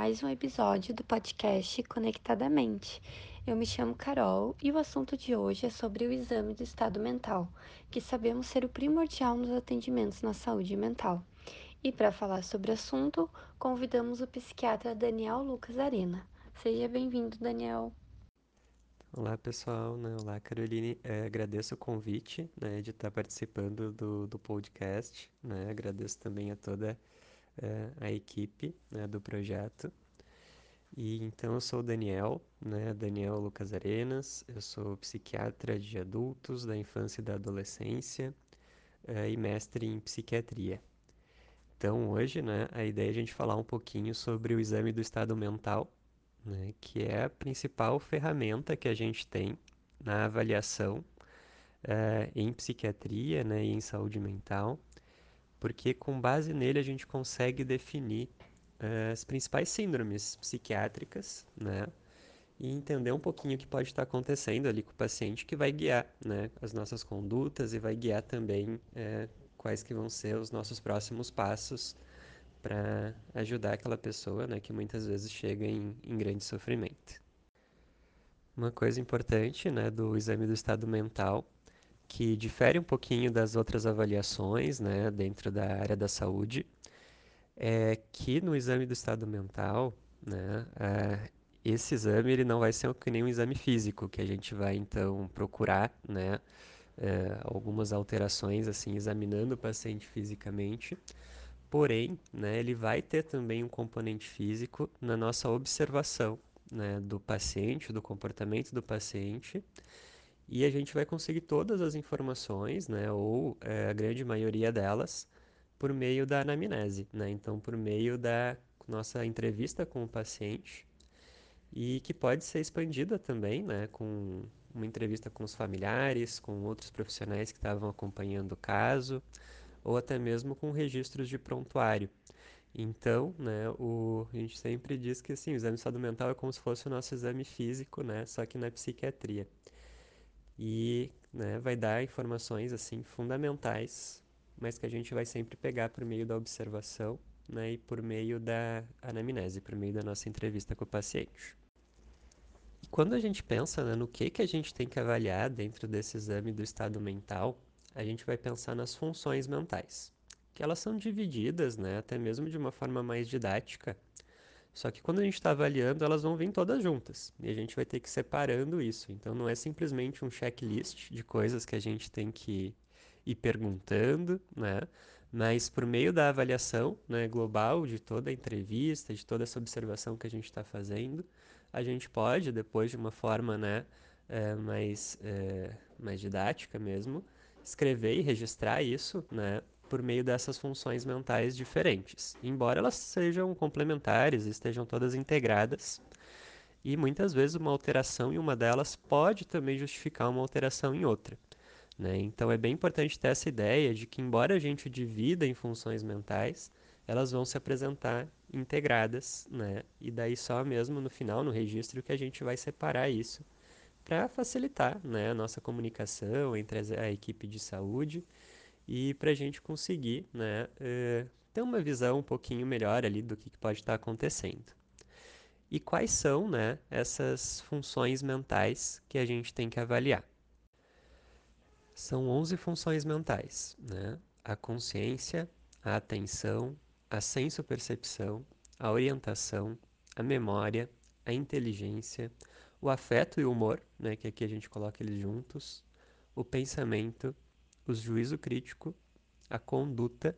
mais um episódio do podcast Conectadamente. Eu me chamo Carol e o assunto de hoje é sobre o exame do estado mental, que sabemos ser o primordial nos atendimentos na saúde mental. E para falar sobre o assunto, convidamos o psiquiatra Daniel Lucas Arena. Seja bem-vindo, Daniel. Olá pessoal, né? olá Caroline, é, agradeço o convite né, de estar participando do, do podcast, né? agradeço também a toda é, a equipe né, do projeto. E então eu sou o Daniel, né, Daniel Lucas Arenas, eu sou psiquiatra de adultos, da infância e da adolescência é, e mestre em psiquiatria. Então hoje, né, a ideia é a gente falar um pouquinho sobre o exame do estado mental, né, que é a principal ferramenta que a gente tem na avaliação é, em psiquiatria né, e em saúde mental, porque com base nele a gente consegue definir as principais síndromes psiquiátricas, né, e entender um pouquinho o que pode estar acontecendo ali com o paciente, que vai guiar né, as nossas condutas e vai guiar também é, quais que vão ser os nossos próximos passos para ajudar aquela pessoa, né, que muitas vezes chega em, em grande sofrimento. Uma coisa importante, né, do exame do estado mental, que difere um pouquinho das outras avaliações, né, dentro da área da saúde, é que no exame do estado mental, né, é, esse exame ele não vai ser nem um exame físico, que a gente vai então procurar, né, é, algumas alterações assim, examinando o paciente fisicamente, Porém, né, ele vai ter também um componente físico na nossa observação né, do paciente, do comportamento do paciente, e a gente vai conseguir todas as informações, né, ou é, a grande maioria delas, por meio da anamnese, né? Então, por meio da nossa entrevista com o paciente, e que pode ser expandida também, né, com uma entrevista com os familiares, com outros profissionais que estavam acompanhando o caso, ou até mesmo com registros de prontuário. Então, né, o, a gente sempre diz que assim, o exame de estado mental é como se fosse o nosso exame físico, né, só que na psiquiatria. E né, vai dar informações assim fundamentais, mas que a gente vai sempre pegar por meio da observação né, e por meio da anamnese, por meio da nossa entrevista com o paciente. E quando a gente pensa né, no que, que a gente tem que avaliar dentro desse exame do estado mental, a gente vai pensar nas funções mentais, que elas são divididas, né, até mesmo de uma forma mais didática. Só que quando a gente está avaliando, elas vão vir todas juntas e a gente vai ter que ir separando isso. Então não é simplesmente um checklist de coisas que a gente tem que ir perguntando, né? Mas por meio da avaliação né, global de toda a entrevista, de toda essa observação que a gente está fazendo, a gente pode, depois de uma forma né, é, mais, é, mais didática mesmo, escrever e registrar isso, né, por meio dessas funções mentais diferentes, embora elas sejam complementares e estejam todas integradas. E muitas vezes uma alteração em uma delas pode também justificar uma alteração em outra. Né? Então é bem importante ter essa ideia de que, embora a gente divida em funções mentais, elas vão se apresentar integradas, né? E daí só mesmo no final, no registro, que a gente vai separar isso para facilitar né, a nossa comunicação entre a equipe de saúde e para a gente conseguir né, uh, ter uma visão um pouquinho melhor ali do que pode estar acontecendo. E quais são né, essas funções mentais que a gente tem que avaliar? São 11 funções mentais, né? A consciência, a atenção, a senso-percepção, a orientação, a memória, a inteligência, o afeto e o humor, né, que aqui a gente coloca eles juntos, o pensamento, o juízo crítico, a conduta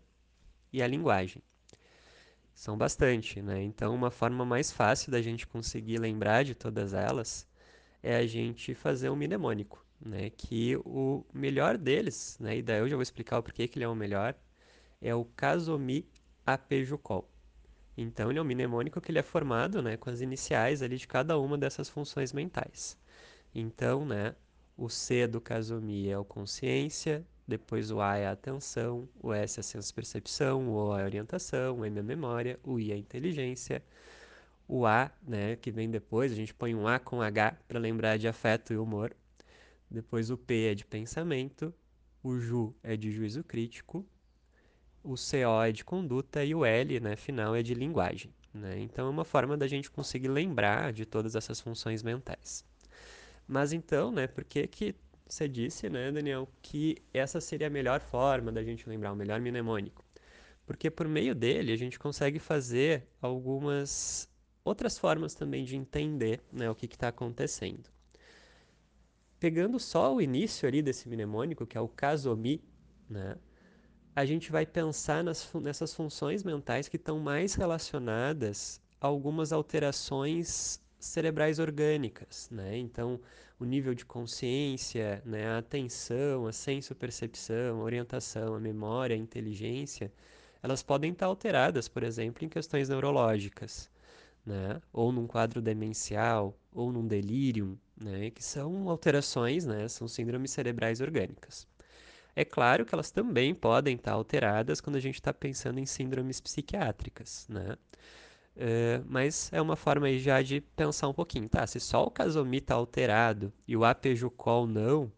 e a linguagem. São bastante, né? Então, uma forma mais fácil da gente conseguir lembrar de todas elas é a gente fazer um mnemônico, né? Que o melhor deles, né? E daí eu já vou explicar o porquê que ele é o melhor, é o Casomi Apejucol. Então, ele é um mnemônico que ele é formado né, com as iniciais ali de cada uma dessas funções mentais. Então, né, o C do Casomi é o consciência, depois o A é a atenção, o S é a senso-percepção, o O é a orientação, o M é a memória, o I é a inteligência, o A, né, que vem depois, a gente põe um A com H para lembrar de afeto e humor. Depois o P é de pensamento, o JU é de juízo crítico, o CO é de conduta e o L, né, final, é de linguagem. Né? Então, é uma forma da gente conseguir lembrar de todas essas funções mentais. Mas então, né, por que que você disse, né, Daniel, que essa seria a melhor forma da gente lembrar, o melhor mnemônico? Porque por meio dele a gente consegue fazer algumas outras formas também de entender né, o que está acontecendo. Pegando só o início ali desse mnemônico, que é o casomi, né, a gente vai pensar nas, nessas funções mentais que estão mais relacionadas a algumas alterações cerebrais orgânicas, né? Então, o nível de consciência, né, a atenção, a senso-percepção, a orientação, a memória, a inteligência, elas podem estar alteradas, por exemplo, em questões neurológicas, né? Ou num quadro demencial, ou num delírio, né? Que são alterações, né? São síndromes cerebrais orgânicas. É claro que elas também podem estar alteradas quando a gente está pensando em síndromes psiquiátricas, né? É, mas é uma forma aí já de pensar um pouquinho, tá? Se só o casomi está alterado e o apejucol não,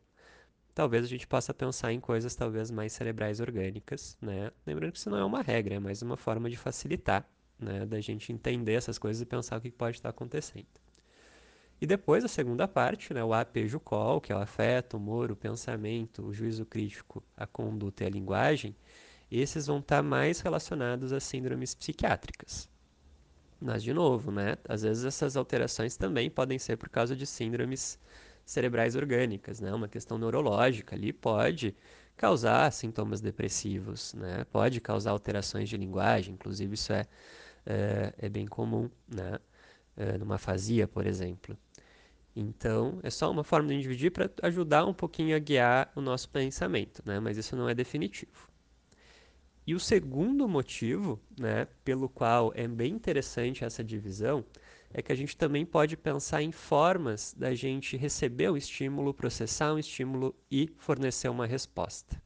talvez a gente possa pensar em coisas talvez mais cerebrais orgânicas, né? Lembrando que isso não é uma regra, é mais uma forma de facilitar, né? Da gente entender essas coisas e pensar o que pode estar acontecendo. E depois a segunda parte, né, o APJUCOL, que é o afeto, o humor, o pensamento, o juízo crítico, a conduta e a linguagem, esses vão estar mais relacionados a síndromes psiquiátricas. Mas, de novo, né, às vezes essas alterações também podem ser por causa de síndromes cerebrais orgânicas, né? Uma questão neurológica ali pode causar sintomas depressivos, né? Pode causar alterações de linguagem, inclusive isso é, é, é bem comum, né? É, numa afasia, por exemplo. Então, é só uma forma de dividir para ajudar um pouquinho a guiar o nosso pensamento, né? Mas isso não é definitivo. E o segundo motivo, né, pelo qual é bem interessante essa divisão, é que a gente também pode pensar em formas da gente receber o estímulo, processar um estímulo e fornecer uma resposta.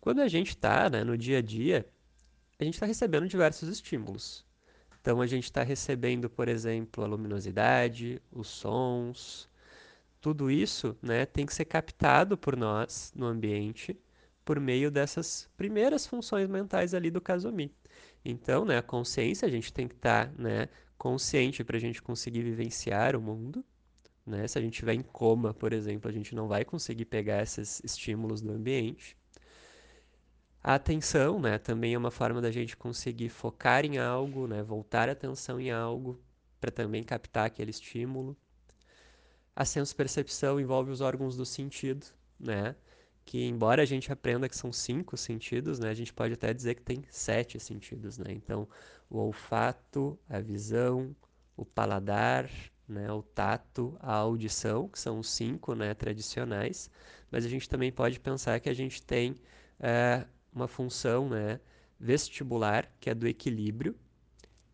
Quando a gente está né, no dia a dia, a gente está recebendo diversos estímulos. Então a gente está recebendo, por exemplo, a luminosidade, os sons, tudo isso né, tem que ser captado por nós no ambiente por meio dessas primeiras funções mentais ali do Casomi. Então, né, a consciência, a gente tem que estar tá, né, consciente para a gente conseguir vivenciar o mundo. Né? Se a gente estiver em coma, por exemplo, a gente não vai conseguir pegar esses estímulos do ambiente. A atenção, né, também é uma forma da gente conseguir focar em algo, né, voltar a atenção em algo para também captar aquele estímulo. A senso-percepção envolve os órgãos do sentido, né? que embora a gente aprenda que são cinco sentidos, né, a gente pode até dizer que tem sete sentidos, né? Então, o olfato, a visão, o paladar, né, o tato, a audição, que são os cinco, né, tradicionais. Mas a gente também pode pensar que a gente tem é, uma função, né, vestibular, que é do equilíbrio,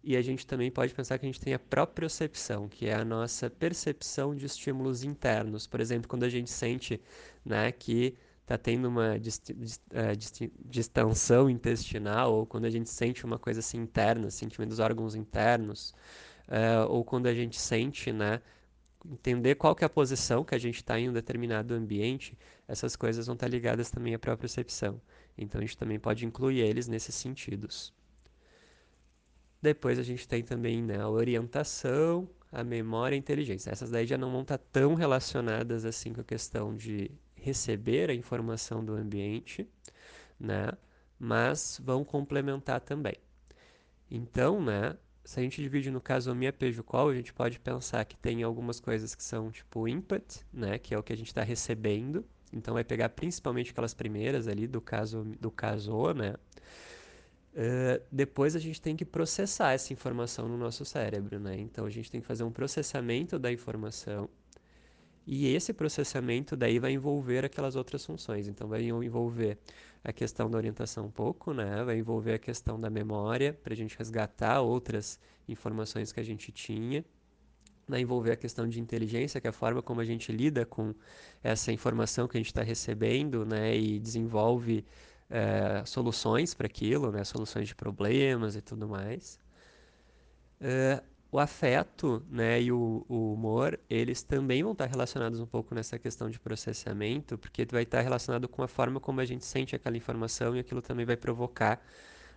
e a gente também pode pensar que a gente tem a propriocepção, que é a nossa percepção de estímulos internos. Por exemplo, quando a gente sente né, que está tendo uma dist, dist, dist, distensão intestinal, ou quando a gente sente uma coisa assim interna, sentimento dos órgãos internos, uh, ou quando a gente sente, né, entender qual que é a posição que a gente está em um determinado ambiente, essas coisas vão estar tá ligadas também à própria percepção. Então a gente também pode incluir eles nesses sentidos. Depois a gente tem também né, a orientação, a memória e a inteligência. Essas daí já não vão estar tá tão relacionadas assim com a questão de receber a informação do ambiente, né? Mas vão complementar também. Então, né? Se a gente divide no caso minha qual a gente pode pensar que tem algumas coisas que são tipo input, né? Que é o que a gente está recebendo. Então vai pegar principalmente aquelas primeiras ali do caso do caso, né? Uh, depois a gente tem que processar essa informação no nosso cérebro, né? Então a gente tem que fazer um processamento da informação e esse processamento daí vai envolver aquelas outras funções. Então vai envolver a questão da orientação um pouco, né? Vai envolver a questão da memória para a gente resgatar outras informações que a gente tinha. Vai envolver a questão de inteligência, que é a forma como a gente lida com essa informação que a gente está recebendo, né? E desenvolve é, soluções para aquilo, né? Soluções de problemas e tudo mais. Uh, o afeto né, e o, o, humor, eles também vão estar relacionados um pouco nessa questão de processamento, porque vai estar relacionado com a forma como a gente sente aquela informação e aquilo também vai provocar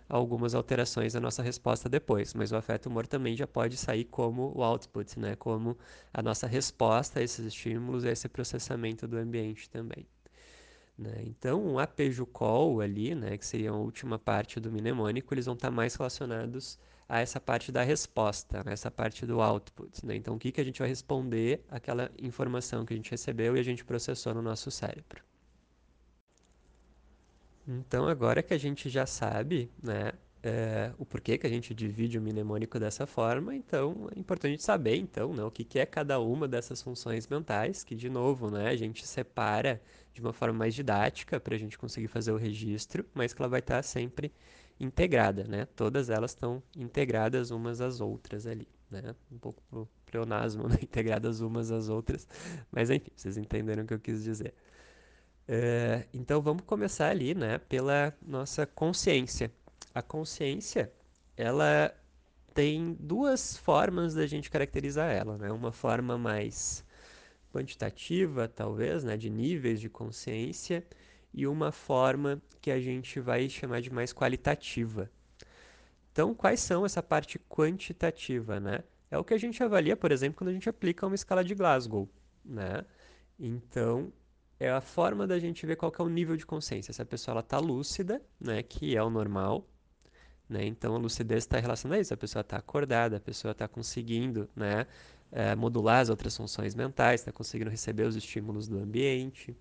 algumas alterações na nossa resposta depois, mas o afeto humor também já pode sair como o output, né? Como a nossa resposta a esses estímulos, a esse processamento do ambiente também. Né? Então, um apejucol ali, né, que seria a última parte do mnemônico, eles vão estar mais relacionados a essa parte da resposta, né, essa parte do output. Né? Então, o que, que a gente vai responder àquela informação que a gente recebeu e a gente processou no nosso cérebro. Então, agora que a gente já sabe, né, é, o porquê que a gente divide o mnemônico dessa forma, então é importante saber, então, né, o que, que é cada uma dessas funções mentais, que, de novo, né, a gente separa de uma forma mais didática para a gente conseguir fazer o registro, mas que ela vai estar sempre integrada, né? Todas elas estão integradas umas às outras ali, né? Um pouco pleonasmo, né? integradas umas às outras, mas enfim, vocês entenderam o que eu quis dizer. É, então vamos começar ali, né, pela nossa consciência. A consciência, ela tem duas formas da gente caracterizar ela, né? Uma forma mais quantitativa, talvez, né, de níveis de consciência, e uma forma que a gente vai chamar de mais qualitativa. Então, quais são essa parte quantitativa, né? É o que a gente avalia, por exemplo, quando a gente aplica uma escala de Glasgow, né? Então, é a forma da gente ver qual é o nível de consciência. Se a pessoa está lúcida, né, que é o normal, né? Então, a lucidez está relacionada a isso. A pessoa está acordada, a pessoa está conseguindo, né, é, modular as outras funções mentais, está conseguindo receber os estímulos do ambiente.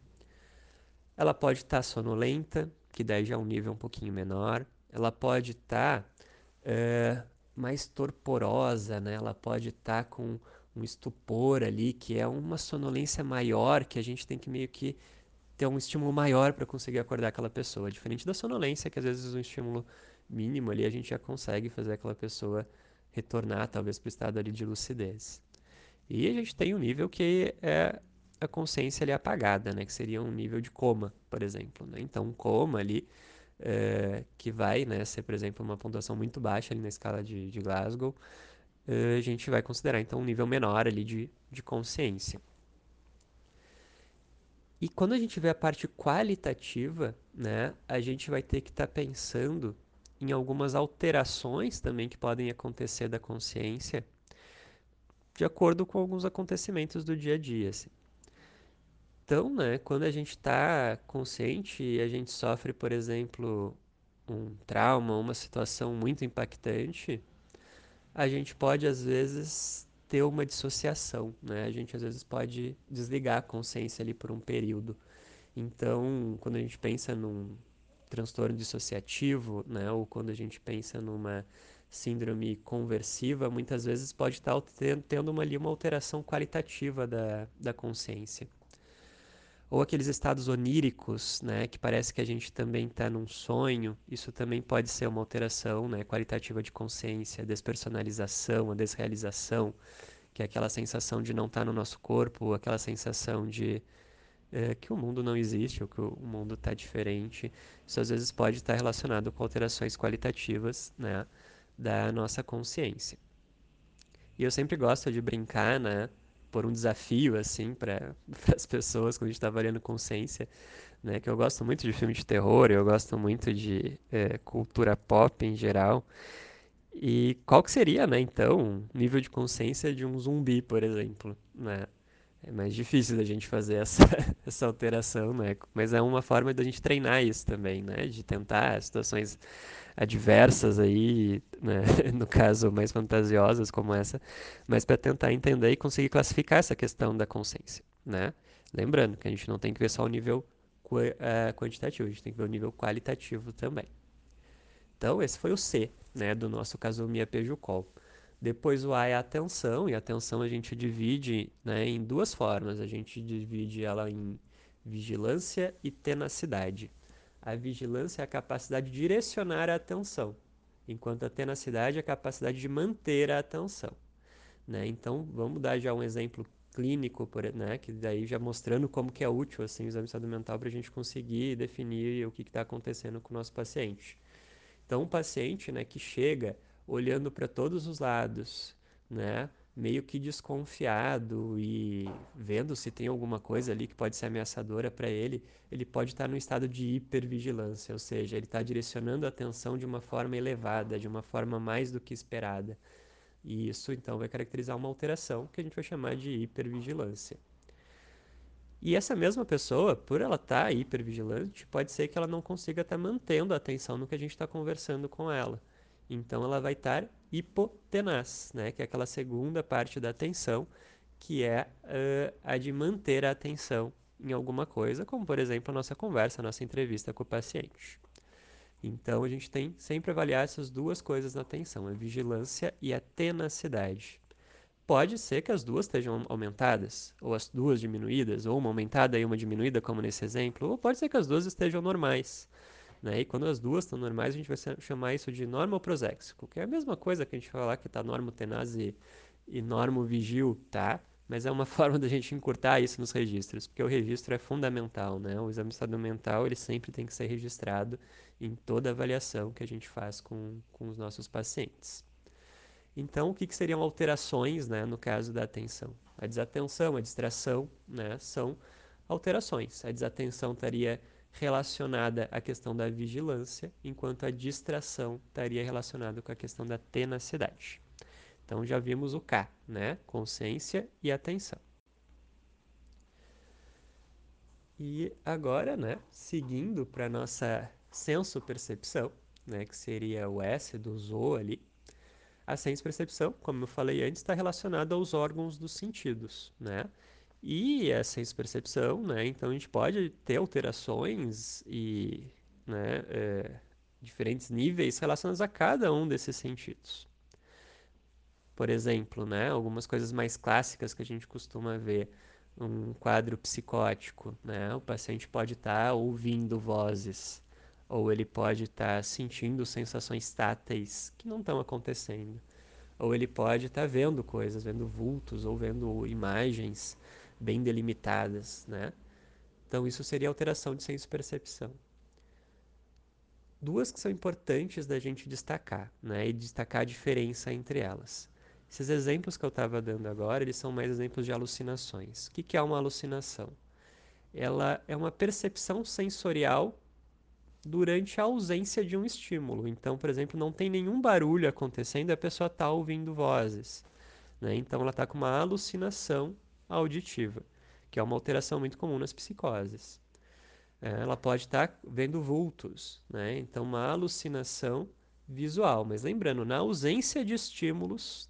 Ela pode estar tá sonolenta, que daí já é um nível um pouquinho menor. Ela pode estar tá, é, mais torporosa, né? Ela pode estar tá com um estupor ali, que é uma sonolência maior, que a gente tem que meio que ter um estímulo maior para conseguir acordar aquela pessoa. Diferente da sonolência, que às vezes um estímulo mínimo ali a gente já consegue fazer aquela pessoa retornar talvez para o estado ali de lucidez. E a gente tem um nível que é a consciência ali apagada, né? Que seria um nível de coma, por exemplo. Né? Então, um coma ali, é, que vai né, ser, por exemplo, uma pontuação muito baixa ali na escala de, de Glasgow, a gente vai considerar, então, um nível menor ali de, de consciência. E quando a gente vê a parte qualitativa, né, a gente vai ter que estar tá pensando em algumas alterações também que podem acontecer da consciência de acordo com alguns acontecimentos do dia a dia. Assim. Então, né, quando a gente está consciente e a gente sofre, por exemplo, um trauma, uma situação muito impactante, a gente pode às vezes ter uma dissociação, né? A gente às vezes pode desligar a consciência ali por um período. Então, quando a gente pensa num transtorno dissociativo, né, ou quando a gente pensa numa síndrome conversiva, muitas vezes pode estar tendo uma, ali uma alteração qualitativa da, da consciência. Ou aqueles estados oníricos, né, que parece que a gente também está num sonho, isso também pode ser uma alteração né, qualitativa de consciência, despersonalização, a desrealização, que é aquela sensação de não estar tá no nosso corpo, aquela sensação de é, que o mundo não existe ou que o mundo está diferente. Isso às vezes pode estar relacionado com alterações qualitativas, né? da nossa consciência. E eu sempre gosto de brincar, né? Por um desafio, assim, para as pessoas quando a gente está avaliando consciência, né? Que eu gosto muito de filme de terror, eu gosto muito de é, cultura pop em geral. E qual que seria, né, então, um nível de consciência de um zumbi, por exemplo, né? É mais difícil da gente fazer essa, essa alteração, né? Mas é uma forma da gente treinar isso também, né? De tentar situações adversas aí, né? no caso mais fantasiosas como essa, mas para tentar entender e conseguir classificar essa questão da consciência, né? Lembrando que a gente não tem que ver só o nível uh, quantitativo, a gente tem que ver o nível qualitativo também. Então, esse foi o C, né, do nosso Kazumi Pejucol. Depois o A é a atenção, e a atenção a gente divide né, em duas formas. A gente divide ela em vigilância e tenacidade. A vigilância é a capacidade de direcionar a atenção, enquanto a tenacidade é a capacidade de manter a atenção. Né? Então, vamos dar já um exemplo clínico, por, né, que daí já mostrando como que é útil assim, o exame de mental para a gente conseguir definir o que está acontecendo com o nosso paciente. Então, um paciente né, que chega olhando para todos os lados, né, meio que desconfiado e vendo se tem alguma coisa ali que pode ser ameaçadora para ele, ele pode estar num estado de hipervigilância, ou seja, ele está direcionando a atenção de uma forma elevada, de uma forma mais do que esperada. E isso então vai caracterizar uma alteração que a gente vai chamar de hipervigilância. E essa mesma pessoa, por ela estar tá hipervigilante, pode ser que ela não consiga estar tá mantendo a atenção no que a gente está conversando com ela. Então ela vai estar hipotenaz, né? que é aquela segunda parte da atenção, que é uh, a de manter a atenção em alguma coisa, como por exemplo a nossa conversa, a nossa entrevista com o paciente. Então a gente tem sempre avaliar essas duas coisas na atenção, a vigilância e a tenacidade. Pode ser que as duas estejam aumentadas, ou as duas diminuídas, ou uma aumentada e uma diminuída, como nesse exemplo, ou pode ser que as duas estejam normais. Né? E quando as duas estão normais, a gente vai chamar isso de normoproséxico, que é a mesma coisa que a gente falar que está normotenaz e, e normovigil, tá? Mas é uma forma da gente encurtar isso nos registros, porque o registro é fundamental, né? O exame estado mental, ele sempre tem que ser registrado em toda avaliação que a gente faz com, com os nossos pacientes. Então, o que, que seriam alterações, né, no caso da atenção? A desatenção, a distração, né, são alterações. A desatenção estaria relacionada à questão da vigilância, enquanto a distração estaria relacionada com a questão da tenacidade. Então já vimos o K, né? Consciência e atenção. E agora, né, seguindo para nossa senso-percepção, né, que seria o S do ZO ali, a senso-percepção, como eu falei antes, está relacionada aos órgãos dos sentidos, né? E a senso-percepção, né? Então a gente pode ter alterações e né, é, diferentes níveis relacionados a cada um desses sentidos. Por exemplo, né, algumas coisas mais clássicas que a gente costuma ver um quadro psicótico, né? O paciente pode estar tá ouvindo vozes ou ele pode estar tá sentindo sensações táteis que não estão acontecendo, ou ele pode estar tá vendo coisas, vendo vultos ou vendo imagens bem delimitadas, né? Então isso seria alteração de senso-percepção. Duas que são importantes da gente destacar, né? E destacar a diferença entre elas. Esses exemplos que eu estava dando agora, eles são mais exemplos de alucinações. O que, que é uma alucinação? Ela é uma percepção sensorial durante a ausência de um estímulo. Então, por exemplo, não tem nenhum barulho acontecendo a pessoa está ouvindo vozes. Né? Então, ela está com uma alucinação auditiva, que é uma alteração muito comum nas psicoses. É, ela pode estar tá vendo vultos, né? então uma alucinação visual. Mas lembrando, na ausência de estímulos,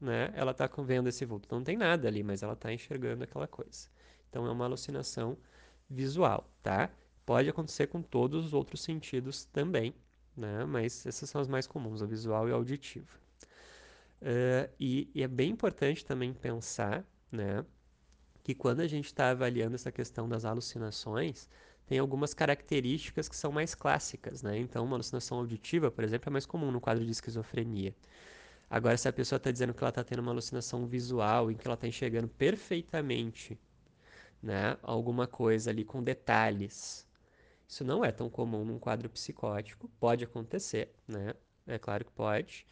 né, ela está vendo esse vulto. Não tem nada ali, mas ela está enxergando aquela coisa. Então é uma alucinação visual, tá? Pode acontecer com todos os outros sentidos também, né? mas essas são as mais comuns, o visual e o auditivo. Uh, e, e, é bem importante também pensar né, que quando a gente está avaliando essa questão das alucinações, tem algumas características que são mais clássicas. Né? Então, uma alucinação auditiva, por exemplo, é mais comum no quadro de esquizofrenia. Agora, se a pessoa está dizendo que ela está tendo uma alucinação visual, em que ela está enxergando perfeitamente né, alguma coisa ali com detalhes, isso não é tão comum num quadro psicótico, pode acontecer, né? É claro que pode,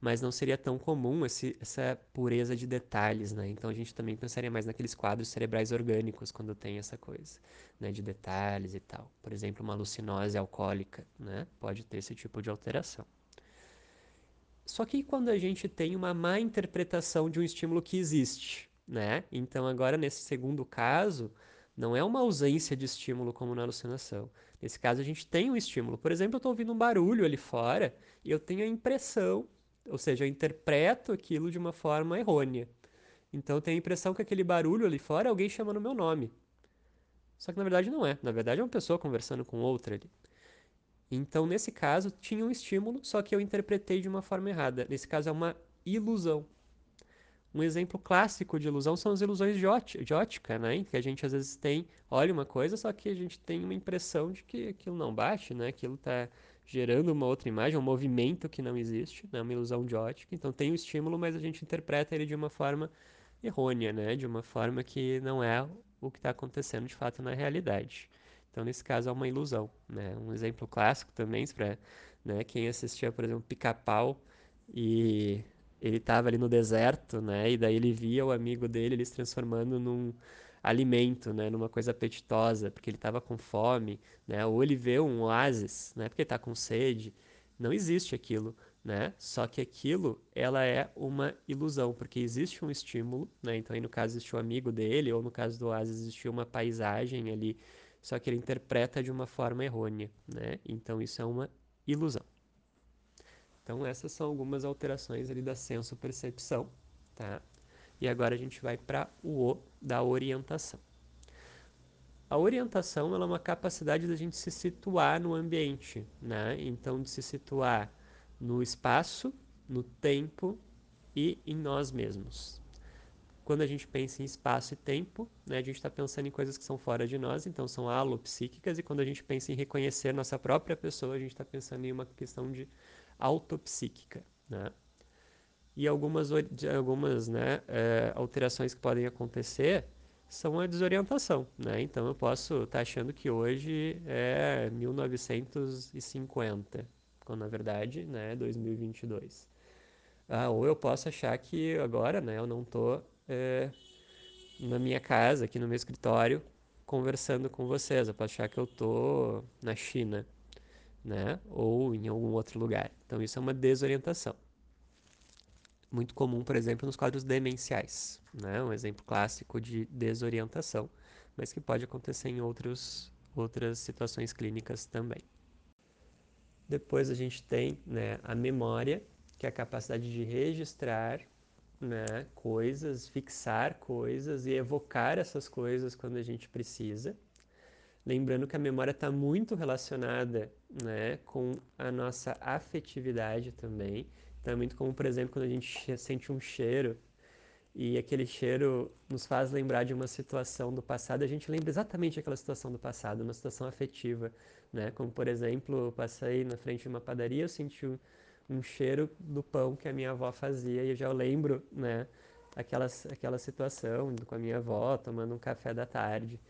mas não seria tão comum esse, essa pureza de detalhes, né? Então a gente também pensaria mais naqueles quadros cerebrais orgânicos quando tem essa coisa, né? De detalhes e tal. Por exemplo, uma alucinose alcoólica, né? Pode ter esse tipo de alteração. Só que quando a gente tem uma má interpretação de um estímulo que existe, né? Então agora nesse segundo caso, não é uma ausência de estímulo como na alucinação. Nesse caso, a gente tem um estímulo. Por exemplo, eu estou ouvindo um barulho ali fora e eu tenho a impressão, ou seja, eu interpreto aquilo de uma forma errônea. Então, eu tenho a impressão que aquele barulho ali fora é alguém chamando meu nome. Só que na verdade não é. Na verdade é uma pessoa conversando com outra ali. Então, nesse caso, tinha um estímulo, só que eu interpretei de uma forma errada. Nesse caso, é uma ilusão. Um exemplo clássico de ilusão são as ilusões de, de ótica, né? Que a gente às vezes tem, olha uma coisa, só que a gente tem uma impressão de que aquilo não bate, né? Aquilo está gerando uma outra imagem, um movimento que não existe, né? Uma ilusão de ótica. Então tem o estímulo, mas a gente interpreta ele de uma forma errônea, né? De uma forma que não é o que está acontecendo de fato na realidade. Então nesse caso é uma ilusão, né? Um exemplo clássico também para né, quem assistia, por exemplo, Pica-Pau e ele estava ali no deserto, né? E daí ele via o amigo dele ele se transformando num alimento, né? Numa coisa apetitosa, porque ele estava com fome, né? Ou ele vê um oásis, né? Porque está com sede. Não existe aquilo, né? Só que aquilo, ela é uma ilusão, porque existe um estímulo, né? Então aí no caso existe o amigo dele, ou no caso do oásis existe uma paisagem ali, só que ele interpreta de uma forma errônea, né? Então isso é uma ilusão. Então essas são algumas alterações ali da senso-percepção, tá? E agora a gente vai para o O da orientação. A orientação é uma capacidade da gente se situar no ambiente, né? Então de se situar no espaço, no tempo e em nós mesmos. Quando a gente pensa em espaço e tempo, né, a gente está pensando em coisas que são fora de nós, então são alopsíquicas, e quando a gente pensa em reconhecer nossa própria pessoa, a gente está pensando em uma questão de autopsíquica, né? E algumas, algumas né, é, alterações que podem acontecer são a desorientação, né? Então eu posso estar tá achando que hoje é 1950, quando na verdade né, é 2022. Ah, ou eu posso achar que agora né, eu não estou é, na minha casa, aqui no meu escritório, conversando com vocês. Eu posso achar que eu estou na China né? Ou em algum outro lugar. Então isso é uma desorientação. Muito comum, por exemplo, nos quadros demenciais, né? Um exemplo clássico de desorientação, mas que pode acontecer em outros, outras situações clínicas também. Depois a gente tem né, a memória, que é a capacidade de registrar né, coisas, fixar coisas e evocar essas coisas quando a gente precisa. Lembrando que a memória está muito relacionada né, com a nossa afetividade também. Então é muito comum, por exemplo, quando a gente sente um cheiro e aquele cheiro nos faz lembrar de uma situação do passado, a gente lembra exatamente aquela situação do passado, uma situação afetiva, né? Como por exemplo, eu passei na frente de uma padaria, eu senti um, um cheiro do pão que a minha avó fazia e eu já lembro, né? Aquela, aquela situação com a minha avó tomando um café da tarde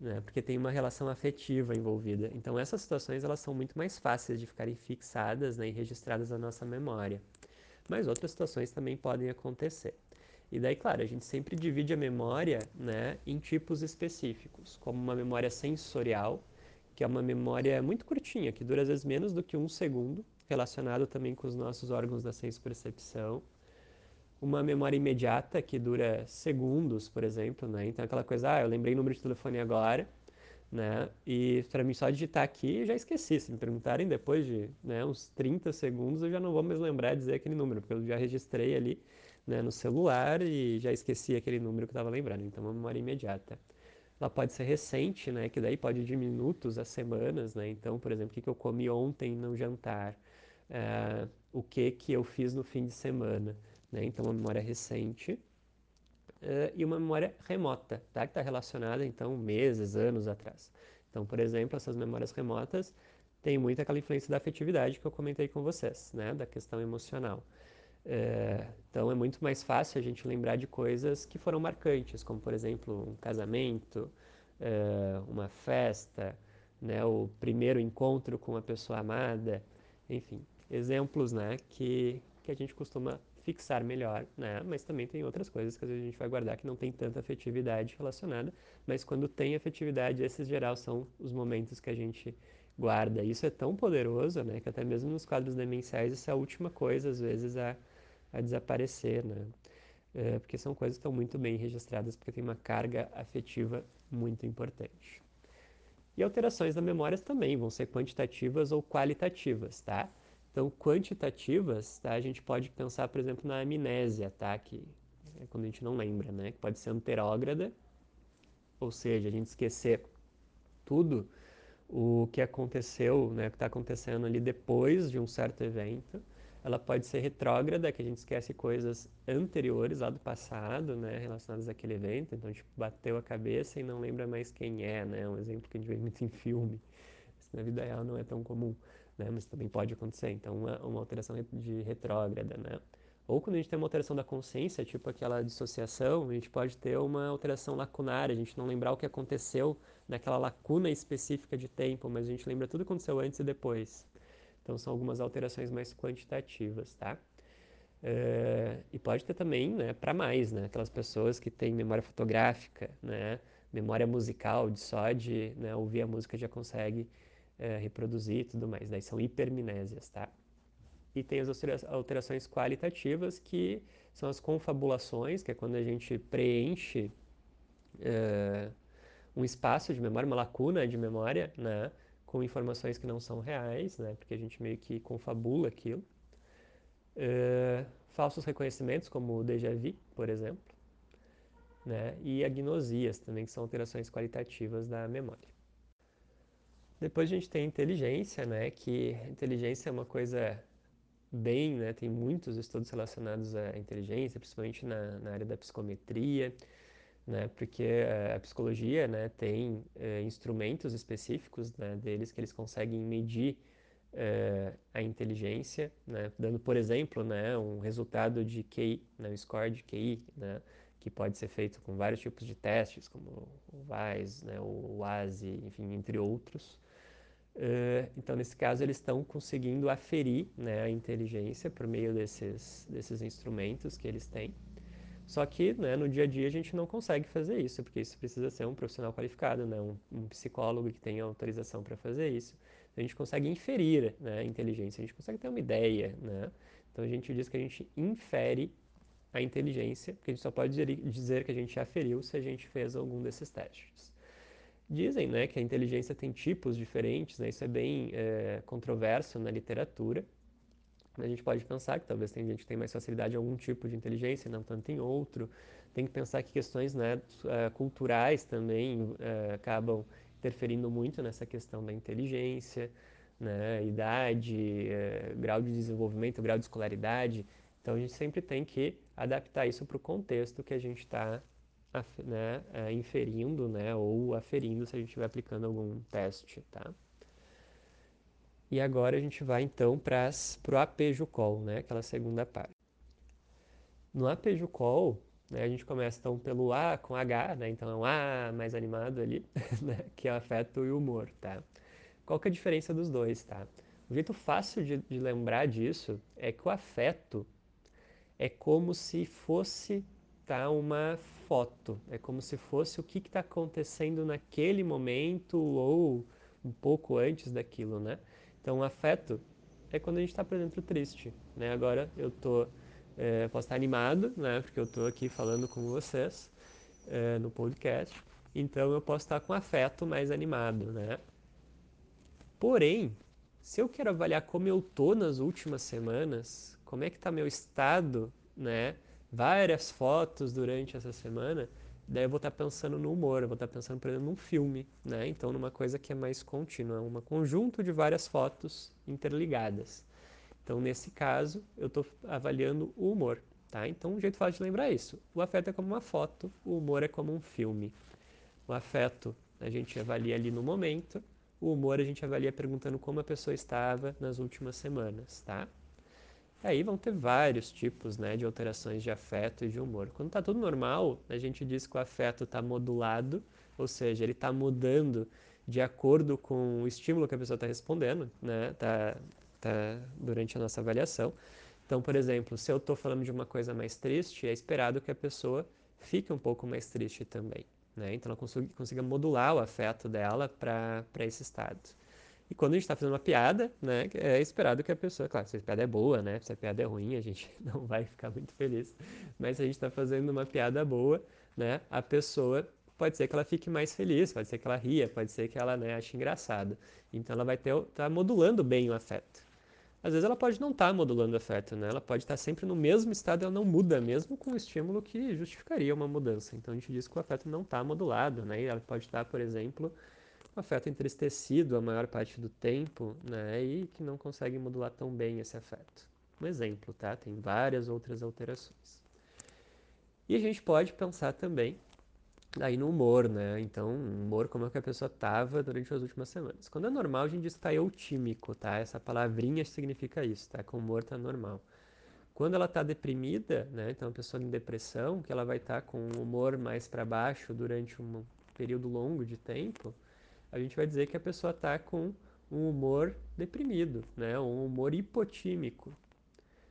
né? Porque tem uma relação afetiva envolvida. Então essas situações elas são muito mais fáceis de ficarem fixadas né, e registradas na nossa memória. Mas outras situações também podem acontecer. E daí, claro, a gente sempre divide a memória né, em tipos específicos, como uma memória sensorial, que é uma memória muito curtinha, que dura às vezes menos do que um segundo, relacionado também com os nossos órgãos da senso-percepção uma memória imediata que dura segundos, por exemplo, né? Então aquela coisa, ah, eu lembrei o número de telefone agora, né? E para mim só digitar aqui já esqueci. Se me perguntarem depois de né, uns 30 segundos, eu já não vou mais lembrar dizer aquele número, porque eu já registrei ali né, no celular e já esqueci aquele número que eu estava lembrando. Então, uma memória imediata. Ela pode ser recente, né? Que daí pode ir de minutos a semanas, né? Então, por exemplo, o que, eu comi ontem no jantar? Uh, o que que eu fiz no fim de semana? Né? Então, uma memória recente uh, e uma memória remota, tá? que está relacionada, então, meses, anos atrás. Então, por exemplo, essas memórias remotas têm muito aquela influência da afetividade que eu comentei com vocês, né? da questão emocional. Uh, então, é muito mais fácil a gente lembrar de coisas que foram marcantes, como, por exemplo, um casamento, uh, uma festa, né? o primeiro encontro com a pessoa amada, enfim, exemplos né? que, que a gente costuma fixar melhor, né? Mas também tem outras coisas que às vezes a gente vai guardar que não tem tanta afetividade relacionada, mas quando tem afetividade, esses geral são os momentos que a gente guarda. Isso é tão poderoso, né? Que até mesmo nos quadros demenciais isso é a última coisa, às vezes, a, a desaparecer, né? É, porque são coisas que estão muito bem registradas, porque tem uma carga afetiva muito importante. E alterações da memória também vão ser quantitativas ou qualitativas, tá? Então, quantitativas, tá? A gente pode pensar, por exemplo, na amnésia, tá? Que é quando a gente não lembra, né? Que pode ser anterógrada, ou seja, a gente esquecer tudo o que aconteceu, né? O que está acontecendo ali depois de um certo evento. Ela pode ser retrógrada, que a gente esquece coisas anteriores lá do passado, né? Relacionadas àquele evento. Então, tipo, bateu a cabeça e não lembra mais quem é, né? Um exemplo que a gente vê muito em filme. Isso na vida real não é tão comum né? Mas também pode acontecer. Então, uma, uma alteração de retrógrada, né? Ou quando a gente tem uma alteração da consciência, tipo aquela dissociação, a gente pode ter uma alteração lacunar, a gente não lembrar o que aconteceu naquela lacuna específica de tempo, mas a gente lembra tudo que aconteceu antes e depois. Então são algumas alterações mais quantitativas, tá? É, e pode ter também, né, para mais, né, aquelas pessoas que têm memória fotográfica, né, memória musical, de só de né, ouvir a música já consegue é, reproduzir e tudo mais. Daí são hipermnésias, tá? E tem as alterações qualitativas, que são as confabulações, que é quando a gente preenche é, um espaço de memória, uma lacuna de memória, né, com informações que não são reais, né, porque a gente meio que confabula aquilo. Uh, falsos reconhecimentos, como o déjà vu, por exemplo, né? e agnosias também, que são alterações qualitativas da memória. Depois a gente tem inteligência, né? que inteligência é uma coisa bem, né? tem muitos estudos relacionados à inteligência, principalmente na, na área da psicometria, né? porque a psicologia né? tem é, instrumentos específicos né? deles que eles conseguem medir é, a inteligência, né? dando, por exemplo, né, um resultado de QI, né, um score de QI, né, que pode ser feito com vários tipos de testes, como o WISE, né, o WASI, enfim, entre outros. Uh, então, nesse caso, eles estão conseguindo aferir né, a inteligência por meio desses, desses instrumentos que eles têm. Só que né, no dia a dia a gente não consegue fazer isso, porque isso precisa ser um profissional qualificado, né, um, um psicólogo que tenha autorização para fazer isso a gente consegue inferir né, a inteligência, a gente consegue ter uma ideia. Né? Então a gente diz que a gente infere a inteligência, porque a gente só pode dizer que a gente aferiu se a gente fez algum desses testes. Dizem né, que a inteligência tem tipos diferentes, né, isso é bem é, controverso na literatura. A gente pode pensar que talvez tem gente que tem mais facilidade em algum tipo de inteligência, não tanto em outro. Tem que pensar que questões né, eh, culturais também é, acabam interferindo muito nessa questão da inteligência, né, idade, é, grau de desenvolvimento, grau de escolaridade. Então a gente sempre tem que adaptar isso para o contexto que a gente está né, é, inferindo né, ou aferindo se a gente estiver aplicando algum teste. Tá? E agora a gente vai então para o APJUCOL, né, aquela segunda parte. No APJUCOL, né? A gente começa então pelo A com H, né? então é um A mais animado ali, né? que é o afeto e o humor. Tá? Qual que é a diferença dos dois? Tá? O jeito fácil de, de lembrar disso é que o afeto é como se fosse tá, uma foto, é como se fosse o que está acontecendo naquele momento ou um pouco antes daquilo, né? Então, afeto é quando a gente está, por exemplo, triste, né? Agora eu estou é, posso estar animado, né? Porque eu estou aqui falando com vocês é, no podcast. Então eu posso estar com afeto mais animado, né? Porém, se eu quero avaliar como eu tô nas últimas semanas, como é que está meu estado, né? Várias fotos durante essa semana, daí eu vou estar pensando no humor, eu vou estar pensando, por exemplo, num filme, né? Então numa coisa que é mais contínua, um conjunto de várias fotos interligadas. Então, nesse caso, eu estou avaliando o humor. Tá? Então, um jeito fácil de lembrar é isso. O afeto é como uma foto, o humor é como um filme. O afeto a gente avalia ali no momento, o humor a gente avalia perguntando como a pessoa estava nas últimas semanas. Tá? Aí vão ter vários tipos né, de alterações de afeto e de humor. Quando está tudo normal, a gente diz que o afeto está modulado, ou seja, ele está mudando de acordo com o estímulo que a pessoa está respondendo, né? Tá, tá, durante a nossa avaliação. Então, por exemplo, se eu estou falando de uma coisa mais triste, é esperado que a pessoa fique um pouco mais triste também. Né? Então, ela consiga, consiga modular o afeto dela para esse estado. E quando a gente está fazendo uma piada, né, é esperado que a pessoa, claro, se a piada é boa, né, se a piada é ruim, a gente não vai ficar muito feliz. Mas se a gente está fazendo uma piada boa, né, a pessoa pode ser que ela fique mais feliz, pode ser que ela ria, pode ser que ela né, ache engraçado. Então ela vai estar tá modulando bem o afeto. Às vezes ela pode não estar tá modulando o afeto, né? Ela pode estar tá sempre no mesmo estado, ela não muda, mesmo com o estímulo que justificaria uma mudança. Então a gente diz que o afeto não está modulado, né? E ela pode estar, por exemplo, afeto entristecido a maior parte do tempo, né? E que não consegue modular tão bem esse afeto. Um exemplo, tá? Tem várias outras alterações. E a gente pode pensar também aí no humor, né? Então, humor como é que a pessoa estava durante as últimas semanas. Quando é normal, a gente diz que está eutímico, tá? Essa palavrinha significa isso, tá? Que o humor está normal. Quando ela está deprimida, né? Então, a pessoa em depressão, que ela vai estar tá com o humor mais para baixo durante um período longo de tempo, a gente vai dizer que a pessoa está com um humor deprimido, né? Um humor hipotímico.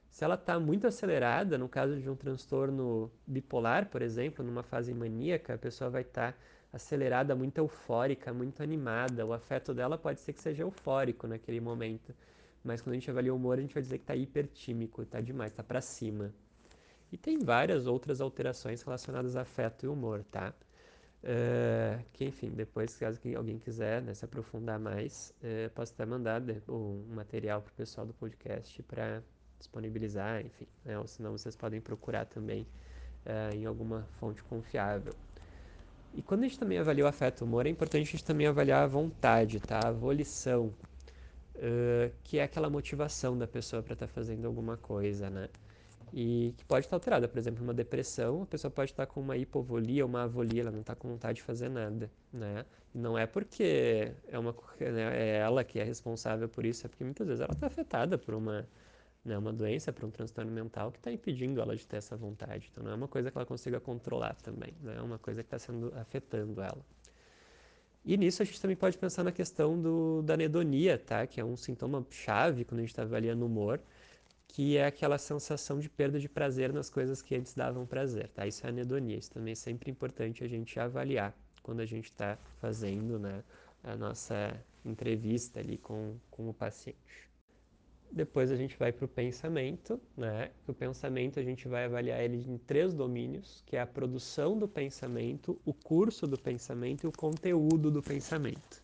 Se ela está muito acelerada, no caso de um transtorno bipolar, por exemplo, numa fase maníaca, a pessoa vai estar tá acelerada, muito eufórica, muito animada. O afeto dela pode ser que seja eufórico naquele momento. Mas quando a gente avalia o humor, a gente vai dizer que está hipertímico, está demais, está para cima. E tem várias outras alterações relacionadas a afeto e humor, tá? Uh, que enfim, depois, caso alguém quiser né, se aprofundar mais, uh, posso até mandar um material para o pessoal do podcast para disponibilizar, enfim, né, ou senão vocês podem procurar também uh, em alguma fonte confiável. E quando a gente também avalia o afeto humor, é importante a gente também avaliar a vontade, tá? A volição, que é aquela motivação da pessoa para estar tá fazendo alguma coisa, né? E que pode estar alterada. Por exemplo, uma depressão, a pessoa pode estar com uma hipovolia, uma avolia, ela não está com vontade de fazer nada, né? E não é porque é, uma, né, é ela que é responsável por isso, é porque muitas vezes ela está afetada por uma, né, uma doença, por um transtorno mental que está impedindo ela de ter essa vontade. Então não é uma coisa que ela consiga controlar também, né? é uma coisa que está sendo afetando ela. E nisso a gente também pode pensar na questão do, da anedonia, tá? que é um sintoma chave quando a gente está avaliando o humor, que é aquela sensação de perda de prazer nas coisas que antes davam prazer, tá? Isso é anedonia, isso também é sempre importante a gente avaliar quando a gente está fazendo né, a nossa entrevista ali com, com o paciente. Depois a gente vai para o pensamento, né? O pensamento a gente vai avaliar ele em três domínios, que é a produção do pensamento, o curso do pensamento e o conteúdo do pensamento.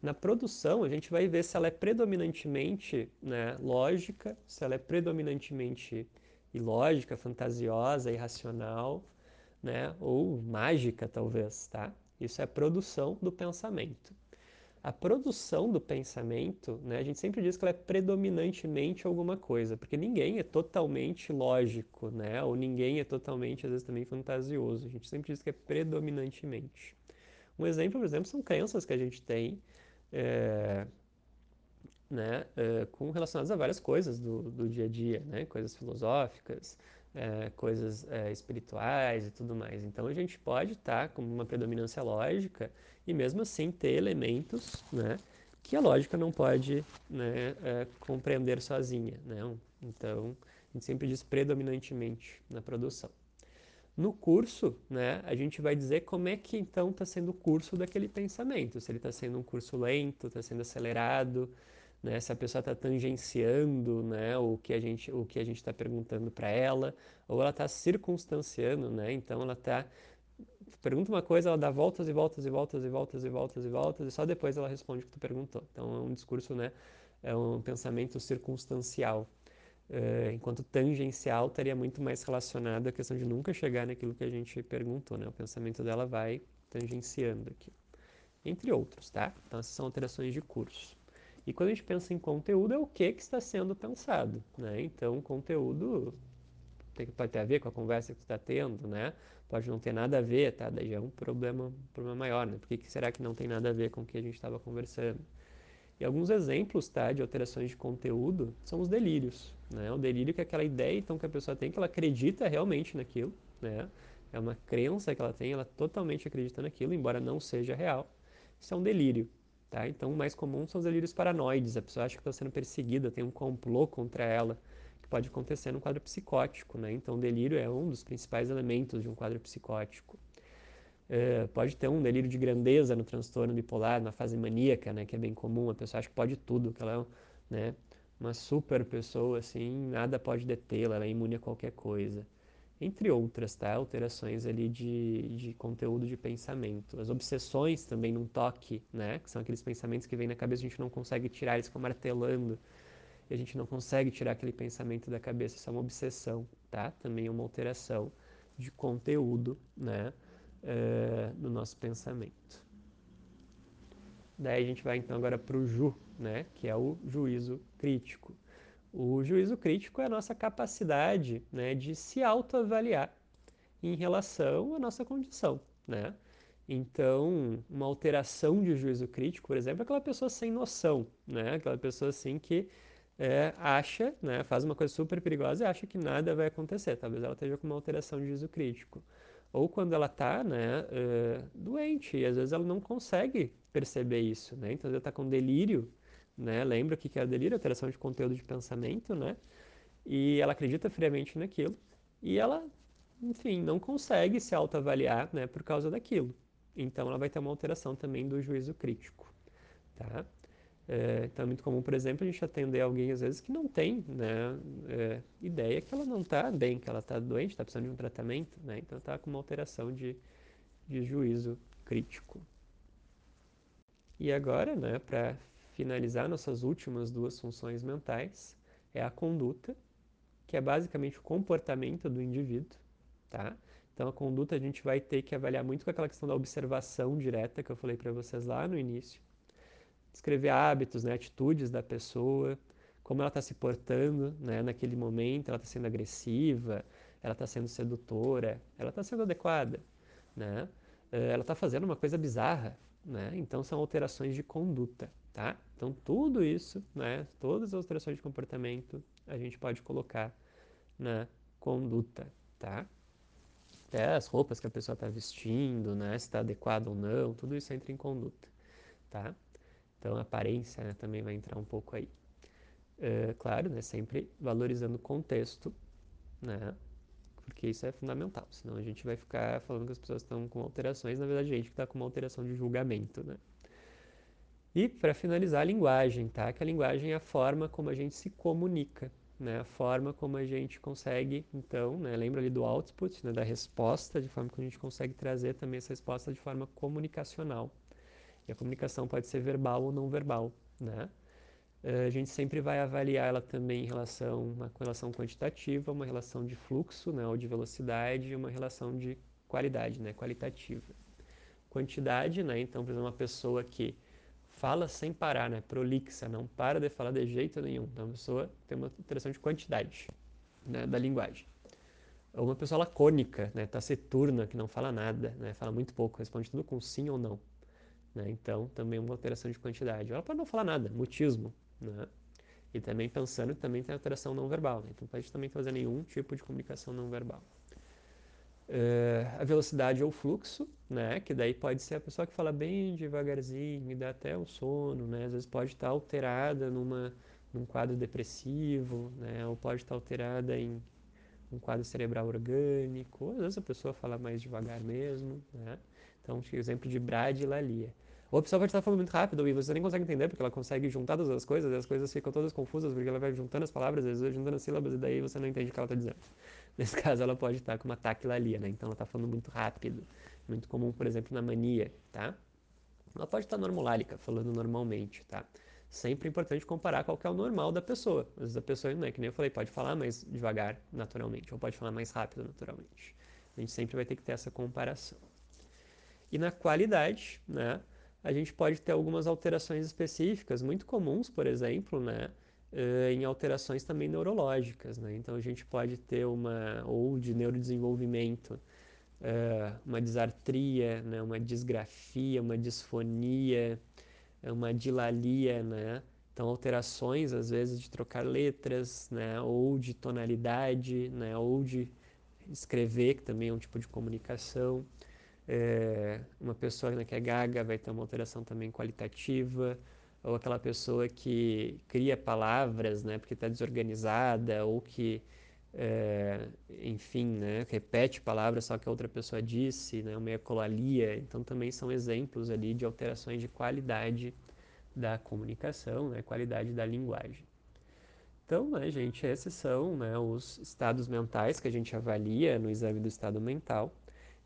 Na produção, a gente vai ver se ela é predominantemente né, lógica, se ela é predominantemente ilógica, fantasiosa, irracional, né, ou mágica, talvez, tá? Isso é a produção do pensamento. A produção do pensamento, né, a gente sempre diz que ela é predominantemente alguma coisa, porque ninguém é totalmente lógico, né, ou ninguém é totalmente, às vezes, também fantasioso. A gente sempre diz que é predominantemente. Um exemplo, por exemplo, são crenças que a gente tem é, né, é, com relacionadas a várias coisas do, do dia a dia, né, coisas filosóficas, é, coisas espirituais e tudo mais. Então a gente pode estar tá com uma predominância lógica e mesmo assim ter elementos né, que a lógica não pode né, compreender sozinha. Né? Então a gente sempre diz predominantemente na produção. No curso, né, a gente vai dizer como é que então está sendo o curso daquele pensamento. Se ele está sendo um curso lento, está sendo acelerado, né, se a pessoa está tangenciando né, o que a gente o que a gente está perguntando para ela, ou ela está circunstanciando, né, então ela está pergunta uma coisa, ela dá voltas e voltas e voltas e voltas e voltas e voltas e só depois ela responde o que tu perguntou. Então é um discurso, né, é um pensamento circunstancial. Uh, enquanto tangencial estaria muito mais relacionado à questão de nunca chegar naquilo que a gente perguntou, né? O pensamento dela vai tangenciando aqui. Entre outros, tá? Então essas são alterações de curso. E quando a gente pensa em conteúdo, é o que, que está sendo pensado, né? Então, conteúdo tem, pode ter a ver com a conversa que está tendo, né? Pode não ter nada a ver, tá? Daí já é um problema, um problema maior, né? Por que será que não tem nada a ver com o que a gente estava conversando? E alguns exemplos tá, de alterações de conteúdo são os delírios. Né? O delírio que é aquela ideia então, que a pessoa tem, que ela acredita realmente naquilo. Né? É uma crença que ela tem, ela totalmente acredita naquilo, embora não seja real. Isso é um delírio. Tá? Então, o mais comum são os delírios paranoides. A pessoa acha que está sendo perseguida, tem um complô contra ela, que pode acontecer no quadro psicótico. Né? Então, o delírio é um dos principais elementos de um quadro psicótico. É, pode ter um delírio de grandeza no transtorno bipolar, na fase maníaca, né, que é bem comum, a pessoa acha que pode tudo, que ela é né, uma super pessoa, assim, nada pode detê-la, ela é imune a qualquer coisa. Entre outras, tá? Alterações ali de, de conteúdo de pensamento. As obsessões também num toque, né? Que são aqueles pensamentos que vêm na cabeça, a gente não consegue tirar, eles ficam martelando. E a gente não consegue tirar aquele pensamento da cabeça, isso é uma obsessão, tá? Também é uma alteração de conteúdo, né? É, no nosso pensamento. Daí a gente vai então agora para o ju, né, que é o juízo crítico. O juízo crítico é a nossa capacidade né, de se autoavaliar em relação à nossa condição. Né? Então, uma alteração de juízo crítico, por exemplo, é aquela pessoa sem noção, né? aquela pessoa assim que é, acha, né, faz uma coisa super perigosa e acha que nada vai acontecer. Talvez ela esteja com uma alteração de juízo crítico ou quando ela está né, uh, doente, e às vezes ela não consegue perceber isso, né? Então, ela está com delírio, né? Lembra o que é delírio? Alteração de conteúdo de pensamento, né? e ela acredita friamente naquilo e ela, enfim, não consegue se autoavaliar, né, por causa daquilo. Então ela vai ter uma alteração também do juízo crítico, tá? É, então é muito comum, por exemplo, a gente atender alguém às vezes que não tem né, é, ideia que ela não está bem, que ela está doente, está precisando de um tratamento, né? Então está com uma alteração de, de juízo crítico. E agora, né, para finalizar nossas últimas duas funções mentais, é a conduta, que é basicamente o comportamento do indivíduo, tá? Então a conduta a gente vai ter que avaliar muito com aquela questão da observação direta que eu falei para vocês lá no início. Descrever hábitos, né, atitudes da pessoa, como ela está se portando né, naquele momento, ela está sendo agressiva, ela está sendo sedutora, ela está sendo adequada, né? Eh, ela está fazendo uma coisa bizarra, né? Então são alterações de conduta, tá? Então tudo isso, né? Todas as alterações de comportamento a gente pode colocar na conduta, tá? Até as roupas que a pessoa está vestindo, né? Se está adequado ou não, tudo isso entra em conduta, tá? Então a aparência né, também vai entrar um pouco aí. É, claro, né? Sempre valorizando o contexto, né? porque isso é fundamental, senão a gente vai ficar falando que as pessoas estão com alterações, na verdade a gente está com uma alteração de julgamento, né? E para finalizar a linguagem, tá? Que a linguagem é a forma como a gente se comunica, né? A forma como a gente consegue, então, né? Lembra ali do output, né? Da resposta, de forma que a gente consegue trazer também essa resposta de forma comunicacional. E a comunicação pode ser verbal ou não verbal, né? Eh, a gente sempre vai avaliar ela também em relação uma relação quantitativa, uma relação de fluxo, né, ou de velocidade, e uma relação de qualidade, né, qualitativa. Quantidade, né, então, por exemplo, uma pessoa que fala sem parar, né, prolixa, não para de falar de jeito nenhum. Então, a pessoa tem uma alteração de quantidade, né, da linguagem. Ou uma pessoa lacônica, né, taciturna, que não fala nada, né, fala muito pouco, responde tudo com sim ou não. Né, então, também uma alteração de quantidade. Ela pode não falar nada, mutismo, né? E também pensando que também tem alteração não verbal, né? então pode também fazer nenhum tipo de comunicação não verbal. Uh, a velocidade ou fluxo, né? Que daí pode ser a pessoa que fala bem devagarzinho, me dá até o sono, né? Às vezes pode estar alterada numa, num quadro depressivo, né? Ou pode estar alterada em um quadro cerebral orgânico, às vezes a pessoa fala mais devagar mesmo, né? Então, exemplo de Brad e Lalia. Ou a pessoa pode estar falando muito rápido e você nem consegue entender, porque ela consegue juntar todas as coisas, e as coisas ficam todas confusas, porque ela vai juntando as palavras, às vezes juntando as sílabas, e daí você não entende o que ela está dizendo. Nesse caso, ela pode estar com uma taquilalia, né? Então ela está falando muito rápido. Muito comum, por exemplo, na mania, tá? Ela pode estar normolálica, falando normalmente, tá? Sempre é importante comparar qual é o normal da pessoa. Às vezes a pessoa, né, que nem eu falei, pode falar mais devagar naturalmente, ou pode falar mais rápido naturalmente. A gente sempre vai ter que ter essa comparação. E na qualidade, né? a gente pode ter algumas alterações específicas, muito comuns, por exemplo, né? Uh, em alterações também neurológicas, né? Então a gente pode ter uma ou de neurodesenvolvimento, uh, uma disartria, né? Uma disgrafia, uma disfonia, uma dilalia, né? Então alterações às vezes de trocar letras, né? Ou de tonalidade, né? Ou de escrever, que também é um tipo de comunicação. É, uma pessoa né, que é gaga vai ter uma alteração também qualitativa, ou aquela pessoa que cria palavras, né, porque está desorganizada, ou que, é, enfim, né, repete palavras só que a outra pessoa disse, né, uma ecolalia. Então também são exemplos ali de alterações de qualidade da comunicação, né, qualidade da linguagem. Então, né, gente, esses são né, os estados mentais que a gente avalia no exame do estado mental.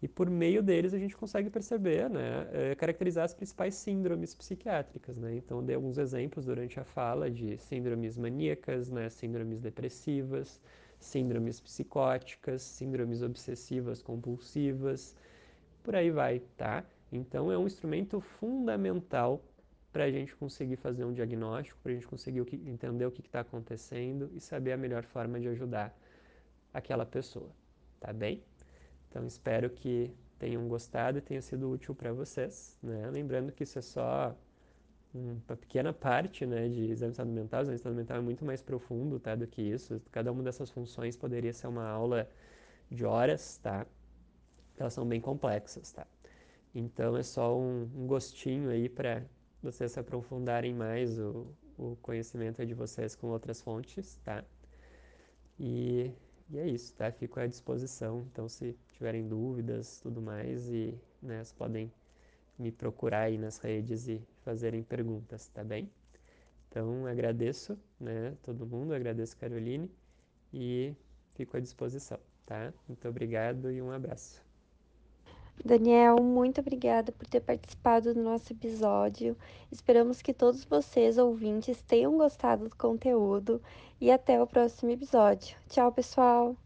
E por meio deles a gente consegue perceber, né, é, caracterizar as principais síndromes psiquiátricas, né? Então dei alguns exemplos durante a fala de síndromes maníacas, né, síndromes depressivas, síndromes psicóticas, síndromes obsessivas compulsivas, por aí vai, tá? Então é um instrumento fundamental para a gente conseguir fazer um diagnóstico, para a gente conseguir o que, entender o que está acontecendo e saber a melhor forma de ajudar aquela pessoa, tá bem? Então espero que tenham gostado e tenha sido útil para vocês. Né? Lembrando que isso é só uma pequena parte né, de exame de estado mental. O exame de estado mental é muito mais profundo tá, do que isso. Cada uma dessas funções poderia ser uma aula de horas, tá? Elas são bem complexas, tá? Então é só um, um gostinho aí para vocês se aprofundarem mais o, o conhecimento de vocês com outras fontes, tá? E, e é isso, tá? Fico à disposição. Então, se tiverem dúvidas, tudo mais, e né, vocês podem me procurar aí nas redes e fazerem perguntas, tá bem? Então, agradeço, né, todo mundo, agradeço Caroline e fico à disposição, tá? Muito obrigado e um abraço. Daniel, muito obrigada por ter participado do nosso episódio. Esperamos que todos vocês, ouvintes, tenham gostado do conteúdo e até o próximo episódio. Tchau, pessoal!